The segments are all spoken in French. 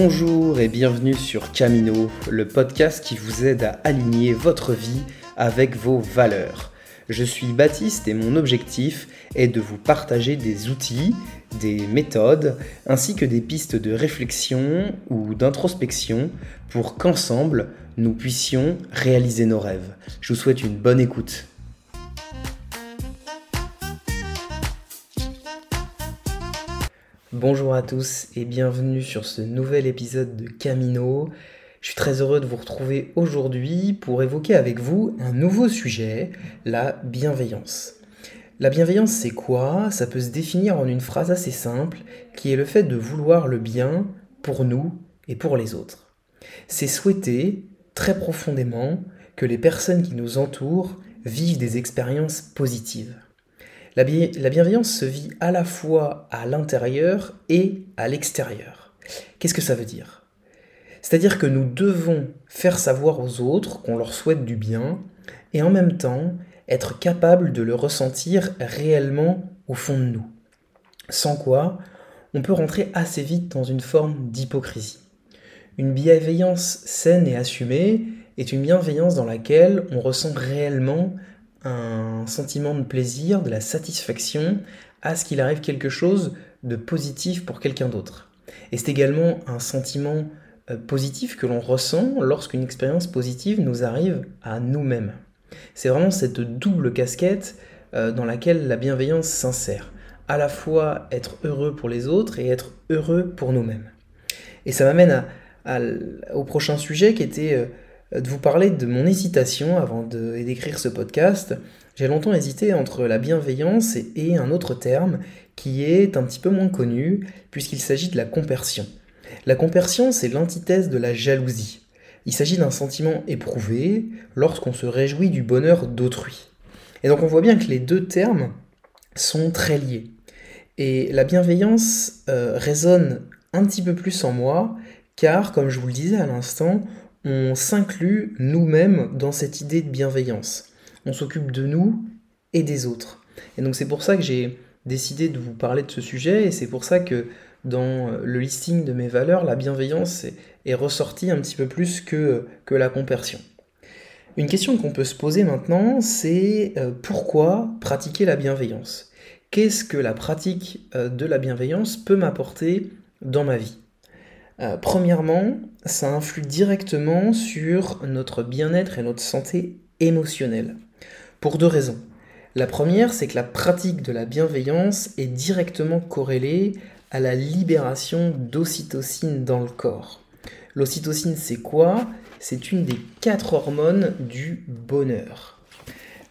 Bonjour et bienvenue sur Camino, le podcast qui vous aide à aligner votre vie avec vos valeurs. Je suis Baptiste et mon objectif est de vous partager des outils, des méthodes, ainsi que des pistes de réflexion ou d'introspection pour qu'ensemble, nous puissions réaliser nos rêves. Je vous souhaite une bonne écoute. Bonjour à tous et bienvenue sur ce nouvel épisode de Camino. Je suis très heureux de vous retrouver aujourd'hui pour évoquer avec vous un nouveau sujet, la bienveillance. La bienveillance, c'est quoi? Ça peut se définir en une phrase assez simple, qui est le fait de vouloir le bien pour nous et pour les autres. C'est souhaiter très profondément que les personnes qui nous entourent vivent des expériences positives. La, bienveillance se vit à la fois à l'intérieur et à l'extérieur. Qu'est-ce que ça veut dire? C'est-à-dire que nous devons faire savoir aux autres qu'on leur souhaite du bien et en même temps être capable de le ressentir réellement au fond de nous. Sans quoi, on peut rentrer assez vite dans une forme d'hypocrisie. Une bienveillance saine et assumée est une bienveillance dans laquelle on ressent réellement un sentiment de plaisir, de la satisfaction à ce qu'il arrive quelque chose de positif pour quelqu'un d'autre. Et c'est également un sentiment euh, positif que l'on ressent lorsqu'une expérience positive nous arrive à nous-mêmes. C'est vraiment cette double casquette euh, dans laquelle la bienveillance s'insère. À la fois être heureux pour les autres et être heureux pour nous-mêmes. Et ça m'amène au prochain sujet qui était euh, de vous parler de mon hésitation avant d'écrire ce podcast. J'ai longtemps hésité entre la bienveillance et, un autre terme qui est un petit peu moins connu puisqu'il s'agit de la compersion. La compersion, c'est l'antithèse de la jalousie. Il s'agit d'un sentiment éprouvé lorsqu'on se réjouit du bonheur d'autrui. Et donc on voit bien que les deux termes sont très liés. Et la bienveillance euh, résonne un petit peu plus en moi, car, comme je vous le disais à l'instant, on s'inclut nous-mêmes dans cette idée de bienveillance. On s'occupe de nous et des autres. Et donc c'est pour ça que j'ai décidé de vous parler de ce sujet et c'est pour ça que dans le listing de mes valeurs, la bienveillance est, ressortie un petit peu plus que, que la compersion. Une question qu'on peut se poser maintenant, c'est euh, pourquoi pratiquer la bienveillance? Qu'est-ce que la pratique euh, de la bienveillance peut m'apporter dans ma vie? Euh, premièrement, ça influe directement sur notre bien-être et notre santé émotionnelle. Pour deux raisons. La première, c'est que la pratique de la bienveillance est directement corrélée à la libération d'ocytocine dans le corps. L'ocytocine, c'est quoi? C'est une des quatre hormones du bonheur.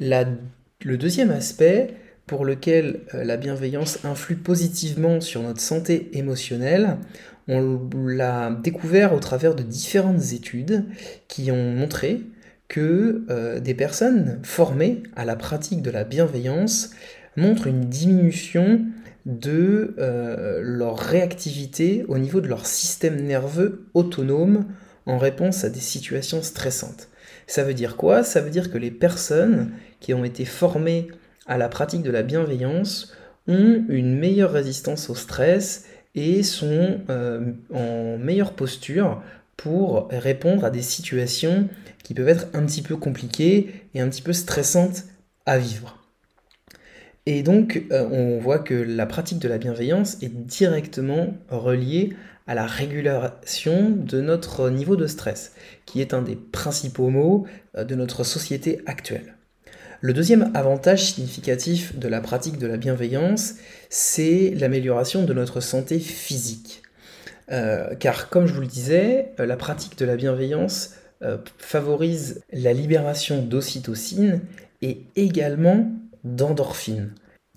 le deuxième aspect pour lequel euh, la bienveillance influe positivement sur notre santé émotionnelle, on l'a découvert au travers de différentes études qui ont montré que euh, des personnes formées à la pratique de la bienveillance montrent une diminution de euh, leur réactivité au niveau de leur système nerveux autonome en réponse à des situations stressantes. Ça veut dire quoi? Ça veut dire que les personnes qui ont été formées à la pratique de la bienveillance ont une meilleure résistance au stress et sont euh, en meilleure posture pour répondre à des situations qui peuvent être un petit peu compliquées et un petit peu stressantes à vivre. Et donc, euh, on voit que la pratique de la bienveillance est directement reliée à la régulation de notre niveau de stress, qui est un des principaux mots euh, de notre société actuelle. Le deuxième avantage significatif de la pratique de la bienveillance, c'est l'amélioration de notre santé physique. Euh, car comme je vous le disais, euh, la pratique de la bienveillance euh, favorise la libération d'ocytocine et également d'endorphine.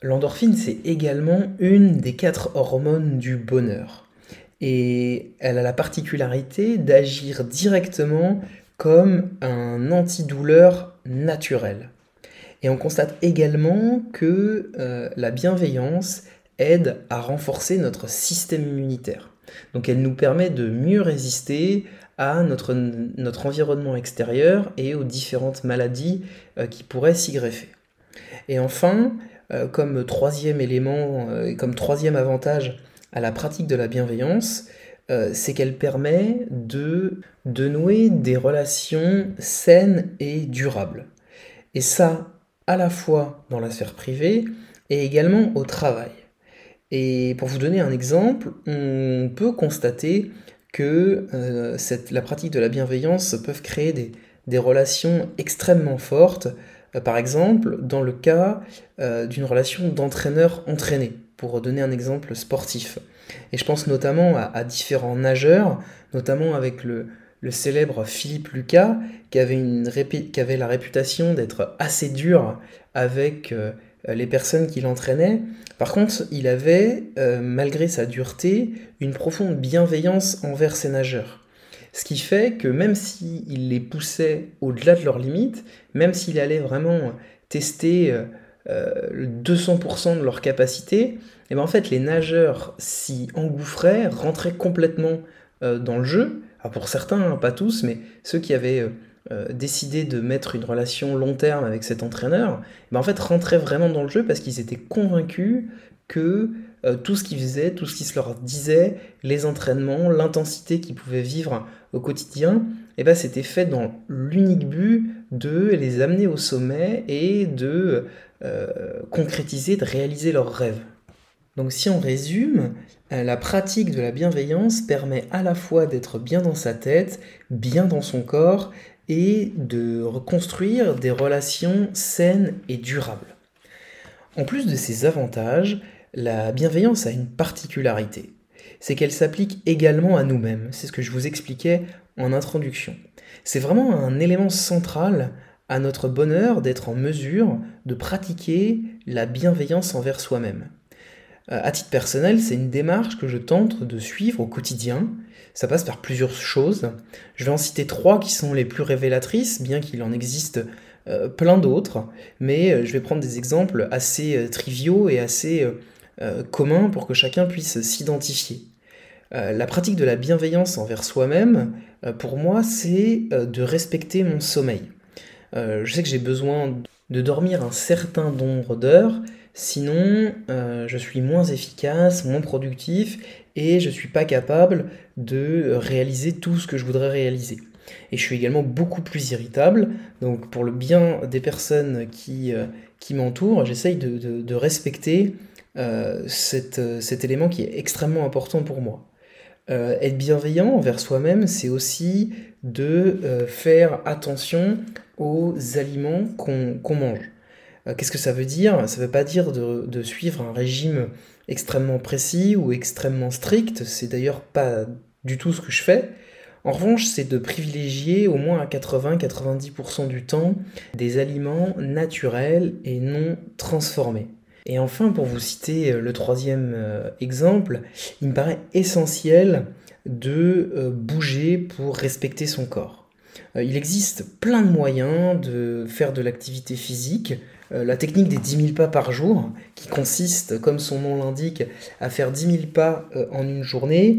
L'endorphine, c'est également une des quatre hormones du bonheur. Et elle a la particularité d'agir directement comme un antidouleur naturel. Et on constate également que euh, la bienveillance aide à renforcer notre système immunitaire. Donc elle nous permet de mieux résister à notre, notre environnement extérieur et aux différentes maladies euh, qui pourraient s'y greffer. Et enfin, euh, comme troisième élément, et comme troisième avantage à la pratique de la bienveillance, c'est qu'elle permet de, de nouer des relations saines et durables. Et ça, à la fois dans la sphère privée et également au travail. Et pour vous donner un exemple, on peut constater que euh, la pratique de la bienveillance peut créer des, des relations extrêmement fortes, euh, par exemple dans le cas euh, d'une relation d'entraîneur-entraîné, pour donner un exemple sportif. Et je pense notamment à, différents nageurs, notamment avec le, célèbre Philippe Lucas, qui avait, la réputation d'être assez dur avec les personnes qu'il entraînait. Par contre, il avait, malgré sa dureté, une profonde bienveillance envers ses nageurs. Ce qui fait que même s'il les poussait au-delà de leurs limites, même s'il allait vraiment tester 200% euh, de leur capacité, et eh ben en fait les nageurs s'y engouffraient, rentraient complètement euh, dans le jeu. Pour certains, hein, pas tous, mais ceux qui avaient euh, décidé de mettre une relation long terme avec cet entraîneur, eh ben en fait rentraient vraiment dans le jeu parce qu'ils étaient convaincus que tout ce qu'ils faisaient, tout ce qui se leur disait, les entraînements, l'intensité qu'ils pouvaient vivre au quotidien, eh ben, c'était fait dans l'unique but de les amener au sommet et de euh, concrétiser, de réaliser leurs rêves. Donc si on résume, euh, la pratique de la bienveillance permet à la fois d'être bien dans sa tête, bien dans son corps et de reconstruire des relations saines et durables. En plus de ces avantages, la bienveillance a une particularité c'est qu'elle s'applique également à nous-mêmes. C'est ce que je vous expliquais en introduction. C'est vraiment un élément central à notre bonheur d'être en mesure de pratiquer la bienveillance envers soi-même. Euh, à titre personnel, c'est une démarche que je tente de suivre au quotidien. Ça passe par plusieurs choses. Je vais en citer trois qui sont les plus révélatrices, bien qu'il en existe euh, plein d'autres, mais euh, je vais prendre des exemples assez triviaux et assez communs pour que chacun puisse s'identifier. La pratique de la bienveillance envers soi-même, pour moi, c'est de respecter mon sommeil. je sais que j'ai besoin de dormir un certain nombre d'heures, sinon je suis moins efficace, moins productif et je ne suis pas capable de réaliser tout ce que je voudrais réaliser. Et je suis également beaucoup plus irritable, donc pour le bien des personnes qui, qui m'entourent, j'essaye de, respecter cet élément qui est extrêmement important pour moi. Euh, être bienveillant envers soi-même, c'est aussi de euh, faire attention aux aliments qu'on mange. Euh, qu'est-ce que ça veut dire? Ça ne veut pas dire de, suivre un régime extrêmement précis ou extrêmement strict, c'est d'ailleurs pas du tout ce que je fais. En revanche, c'est de privilégier au moins à 80-90% du temps des aliments naturels et non transformés. Et enfin, pour vous citer euh, le troisième euh, exemple, il me paraît essentiel de bouger pour respecter son corps. Il existe plein de moyens de faire de l'activité physique. La technique des 10 000 pas par jour, qui consiste, comme son nom l'indique, à faire 10 000 pas en une journée,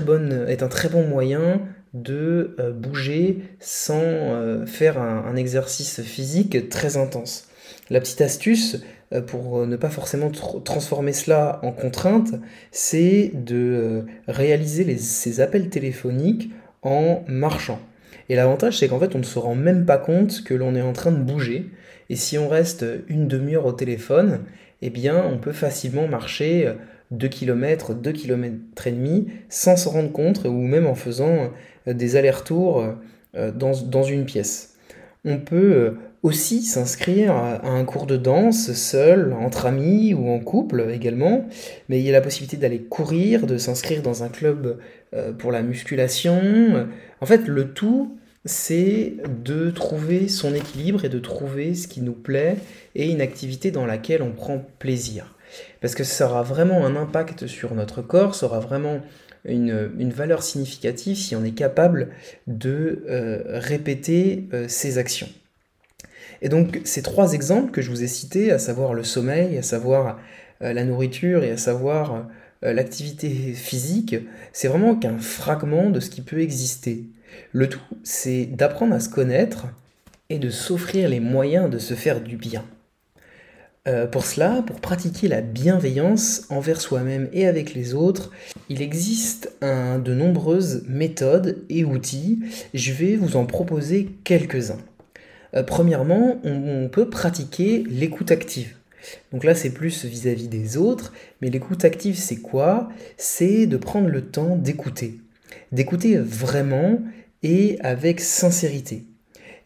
bonne, est un très bon moyen de bouger sans faire un exercice physique très intense. La petite astuce, euh, pour ne pas forcément transformer cela en contrainte, c'est de euh, réaliser ces appels téléphoniques en marchant. Et l'avantage, c'est qu'en fait, on ne se rend même pas compte que l'on est en train de bouger. Et si on reste une demi-heure au téléphone, eh bien, on peut facilement marcher 2 km, 2 km et demi sans se rendre compte ou même en faisant euh, des allers-retours dans, dans une pièce. On peut aussi s'inscrire à un cours de danse seul, entre amis ou en couple également, mais il y a la possibilité d'aller courir, de s'inscrire dans un club euh, pour la musculation. En fait, le tout, c'est de trouver son équilibre et de trouver ce qui nous plaît et une activité dans laquelle on prend plaisir. Parce que ça aura vraiment un impact sur notre corps, ça aura vraiment une, valeur significative si on est capable de euh, répéter euh, ces actions. Et donc ces trois exemples que je vous ai cités, à savoir le sommeil, à savoir euh, la nourriture et à savoir euh, l'activité physique, c'est vraiment qu'un fragment de ce qui peut exister. Le tout, c'est d'apprendre à se connaître et de s'offrir les moyens de se faire du bien. Euh, pour cela, pour pratiquer la bienveillance envers soi-même et avec les autres, il existe de nombreuses méthodes et outils. Je vais vous en proposer quelques-uns. Euh, premièrement, on, peut pratiquer l'écoute active. Donc là, c'est plus vis à -vis des autres, mais l'écoute active, c'est quoi? C'est de prendre le temps d'écouter. D'écouter vraiment et avec sincérité.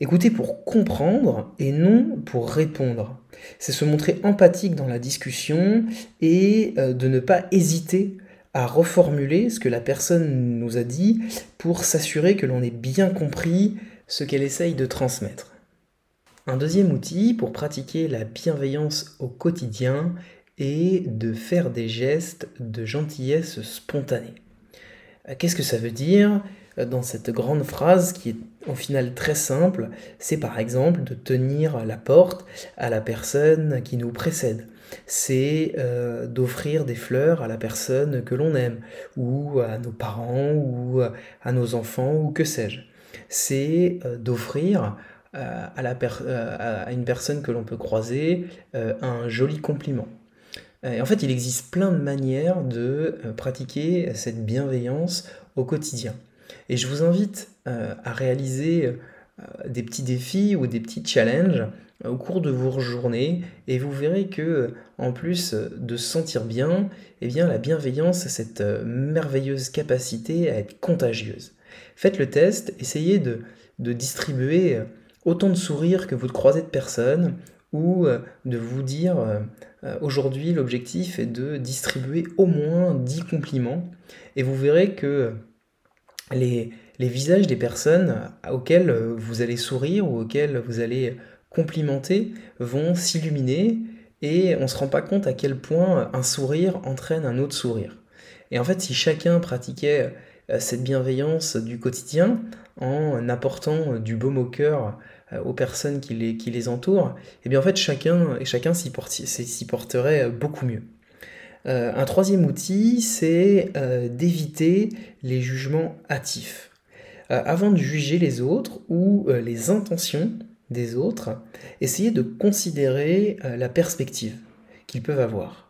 Écouter pour comprendre et non pour répondre. C'est se montrer empathique dans la discussion et euh, de ne pas hésiter à reformuler ce que la personne nous a dit pour s'assurer que l'on ait bien compris ce qu'elle essaye de transmettre. Un deuxième outil pour pratiquer la bienveillance au quotidien est de faire des gestes de gentillesse spontanée. Euh, qu'est-ce que ça veut dire euh, dans cette grande phrase qui est au final très simple, c'est par exemple de tenir la porte à la personne qui nous précède. C'est euh, d'offrir des fleurs à la personne que l'on aime, ou à nos parents, ou à nos enfants, ou que sais-je. C'est d'offrir à, à, une personne que l'on peut croiser un joli compliment. En fait, il existe plein de manières de pratiquer cette bienveillance au quotidien. Et je vous invite euh, à réaliser euh, des petits défis ou des petits challenges euh, au cours de vos journées et vous verrez que en plus de se sentir bien, eh bien la bienveillance a cette merveilleuse capacité à être contagieuse. Faites le test, essayez de distribuer autant de sourires que vous croisez de personnes ou de vous dire aujourd'hui l'objectif est de distribuer au moins 10 compliments et vous verrez que les, visages des personnes auxquelles vous allez sourire ou auxquelles vous allez complimenter vont s'illuminer et on ne se rend pas compte à quel point un sourire entraîne un autre sourire. Et en fait, si chacun pratiquait euh, cette bienveillance du quotidien en apportant du baume au cœur euh, aux personnes qui les, entourent, et eh bien en fait chacun, chacun s'y porterait beaucoup mieux. Euh, un troisième outil, c'est euh, d'éviter les jugements hâtifs. Euh, avant de juger les autres ou les intentions des autres, essayez de considérer la perspective qu'ils peuvent avoir.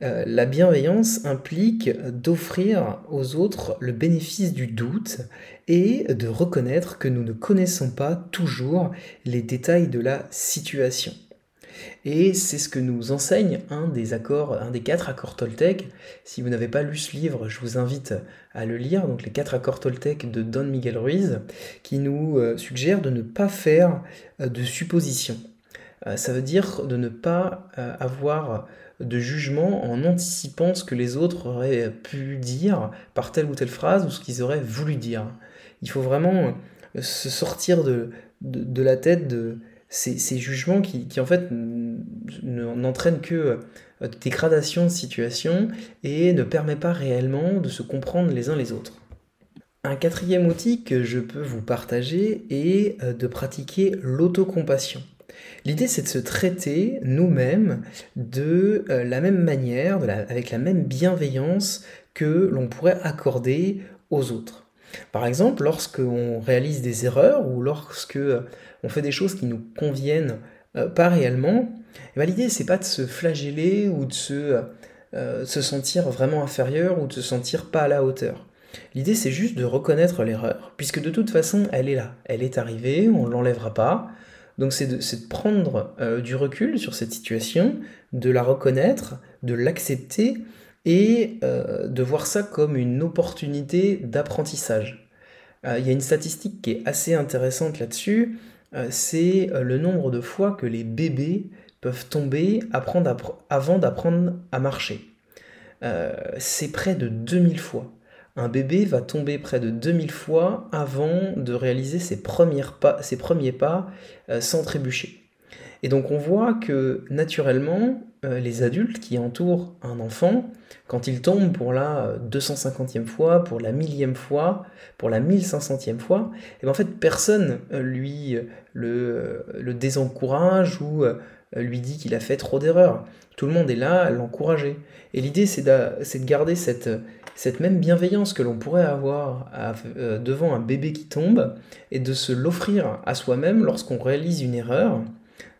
La bienveillance implique d'offrir aux autres le bénéfice du doute et de reconnaître que nous ne connaissons pas toujours les détails de la situation. Et c'est ce que nous enseigne un des accords, un des quatre accords Toltec. Si vous n'avez pas lu ce livre, je vous invite à le lire. Donc les quatre accords Toltec de Don Miguel Ruiz, qui nous euh, suggère de ne pas faire euh, de suppositions. Euh, ça veut dire de ne pas avoir de jugement en anticipant ce que les autres auraient pu dire par telle ou telle phrase ou ce qu'ils auraient voulu dire. Il faut vraiment se sortir de, de la tête de, ces, jugements qui, en fait n'entraînent que euh, dégradation de situation et ne permet pas réellement de se comprendre les uns les autres. Un quatrième outil que je peux vous partager est euh, de pratiquer l'autocompassion. L'idée c'est de se traiter nous-mêmes de euh, la même manière, avec la même bienveillance que l'on pourrait accorder aux autres. Par exemple, lorsqu'on réalise des erreurs ou lorsque euh, on fait des choses qui nous conviennent euh, pas réellement, eh ben, l'idée c'est pas de se flageller ou de euh, se, sentir vraiment inférieur ou de se sentir pas à la hauteur. L'idée c'est juste de reconnaître l'erreur, puisque de toute façon elle est là, elle est arrivée, on ne l'enlèvera pas. Donc c'est de, prendre du recul sur cette situation, de la reconnaître, de l'accepter et euh, de voir ça comme une opportunité d'apprentissage. Euh, il y a une statistique qui est assez intéressante là-dessus, euh, c'est le nombre de fois que les bébés peuvent tomber avant d'apprendre à marcher. c'est près de 2000 fois. Un bébé va tomber près de 2000 fois avant de réaliser ses, ses premiers pas sans trébucher. Et donc on voit que naturellement, euh, les adultes qui entourent un enfant, quand il tombe pour la 250e fois, pour la millième fois, pour la 1500e fois, et eh bien en fait personne euh, lui euh, le désencourage ou lui dit qu'il a fait trop d'erreurs. Tout le monde est là à l'encourager. Et l'idée c'est de, de, garder cette, même bienveillance que l'on pourrait avoir devant un bébé qui tombe et de se l'offrir à soi-même lorsqu'on réalise une erreur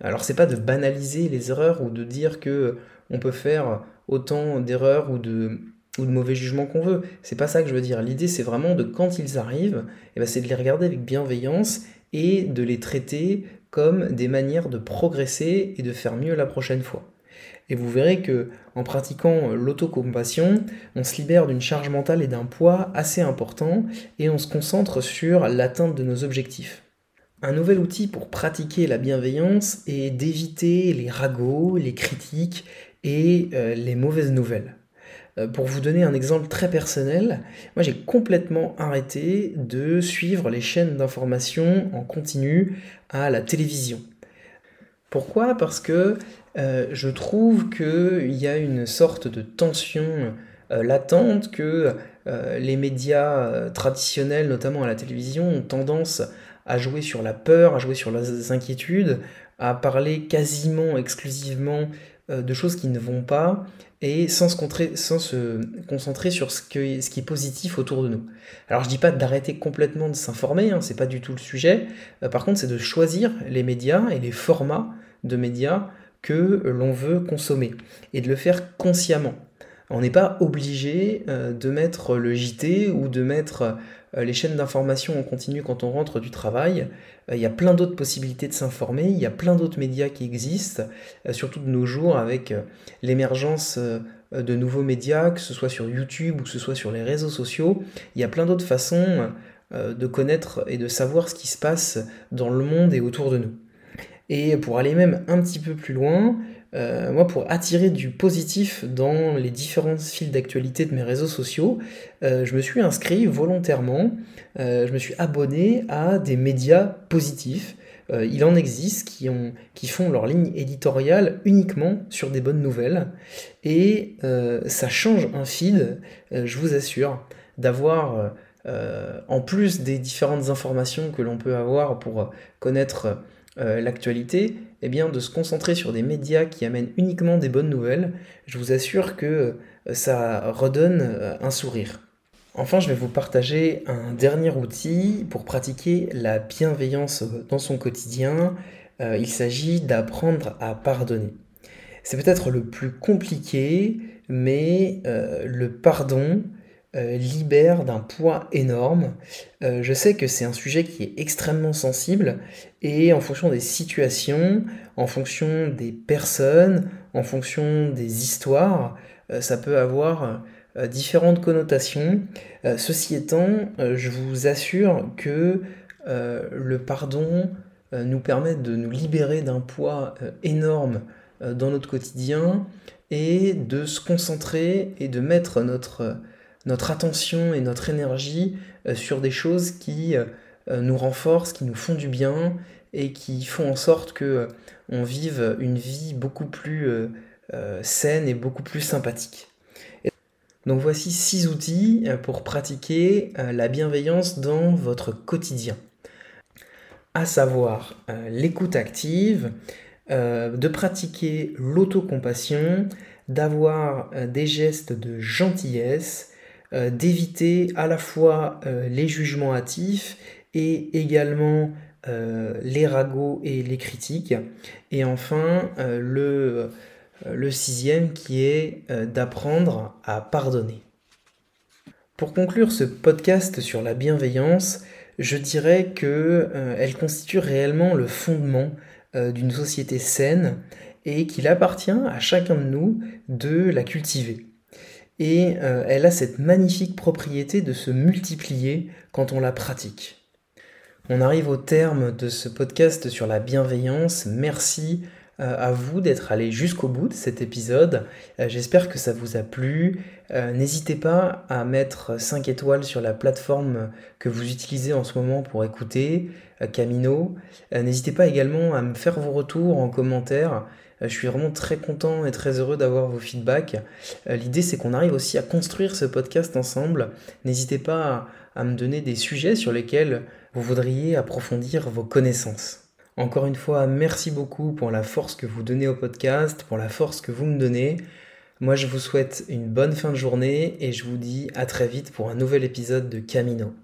Alors c'est pas de banaliser les erreurs ou de dire que on peut faire autant d'erreurs ou de, mauvais jugements qu'on veut. C'est pas ça que je veux dire. L'idée c'est vraiment de quand ils arrivent, eh ben, c'est de les regarder avec bienveillance et de les traiter comme des manières de progresser et de faire mieux la prochaine fois. Et vous verrez que en pratiquant l'autocompassion, on se libère d'une charge mentale et d'un poids assez important et on se concentre sur l'atteinte de nos objectifs. Un nouvel outil pour pratiquer la bienveillance est d'éviter les ragots, les critiques et euh, les mauvaises nouvelles. Euh, pour vous donner un exemple très personnel, moi j'ai complètement arrêté de suivre les chaînes d'information en continu à la télévision. Pourquoi? Parce que euh, je trouve qu'il y a une sorte de tension euh, latente que les médias traditionnels, notamment à la télévision, ont tendance à jouer sur la peur, à jouer sur les inquiétudes, à parler quasiment exclusivement de choses qui ne vont pas et sans se, concentrer sur ce, qui est positif autour de nous. Alors je dis pas d'arrêter complètement de s'informer, hein, c'est pas du tout le sujet. Euh, par contre, c'est de choisir les médias et les formats de médias que l'on veut consommer et de le faire consciemment. On n'est pas obligé euh, de mettre le JT ou de mettre euh, les chaînes d'information en continu quand on rentre du travail. Euh, il y a plein d'autres possibilités de s'informer, il y a plein d'autres médias qui existent, surtout de nos jours avec l'émergence de nouveaux médias, que ce soit sur YouTube ou que ce soit sur les réseaux sociaux. Il y a plein d'autres façons de connaître et de savoir ce qui se passe dans le monde et autour de nous. Et pour aller même un petit peu plus loin, euh, moi, pour attirer du positif dans les différents fils d'actualité de mes réseaux sociaux, euh, je me suis inscrit volontairement, euh, je me suis abonné à des médias positifs. il en existe qui, ont, qui font leur ligne éditoriale uniquement sur des bonnes nouvelles. Et ça change un feed, je vous assure, d'avoir, en plus des différentes informations que l'on peut avoir pour connaître euh, l'actualité, eh bien de se concentrer sur des médias qui amènent uniquement des bonnes nouvelles, je vous assure que euh, ça redonne euh, un sourire. Enfin, je vais vous partager un dernier outil pour pratiquer la bienveillance dans son quotidien. il s'agit d'apprendre à pardonner. C'est peut-être le plus compliqué, mais le pardon, euh, libère d'un poids énorme. Euh, je sais que c'est un sujet qui est extrêmement sensible et en fonction des situations, en fonction des personnes, en fonction des histoires, euh, ça peut avoir différentes connotations. ceci étant, je vous assure que le pardon nous permet de nous libérer d'un poids énorme dans notre quotidien et de se concentrer et de mettre notre notre attention et notre énergie euh, sur des choses qui euh, euh, nous renforcent, qui nous font du bien et qui font en sorte que on vive une vie beaucoup plus saine et beaucoup plus sympathique. Donc voici six outils pour pratiquer la bienveillance dans votre quotidien. À savoir l'écoute active, de pratiquer l'autocompassion, d'avoir des gestes de gentillesse, euh, d'éviter à la fois euh, les jugements hâtifs et également euh, les ragots et les critiques. Et enfin, le, le sixième qui est d'apprendre à pardonner. Pour conclure ce podcast sur la bienveillance, je dirais que elle constitue réellement le fondement d'une société saine et qu'il appartient à chacun de nous de la cultiver et euh, elle a cette magnifique propriété de se multiplier quand on la pratique. On arrive au terme de ce podcast sur la bienveillance. Merci euh, à vous d'être allé jusqu'au bout de cet épisode. Euh, j'espère que ça vous a plu. N'hésitez pas à mettre 5 étoiles sur la plateforme que vous utilisez en ce moment pour écouter Camino. N'hésitez pas également à me faire vos retours en commentaire. Euh, je suis vraiment très content et très heureux d'avoir vos feedbacks. Euh, l'idée, c'est qu'on arrive aussi à construire ce podcast ensemble. N'hésitez pas à, me donner des sujets sur lesquels vous voudriez approfondir vos connaissances. Encore une fois, merci beaucoup pour la force que vous donnez au podcast, pour la force que vous me donnez. Moi, je vous souhaite une bonne fin de journée et je vous dis à très vite pour un nouvel épisode de Camino.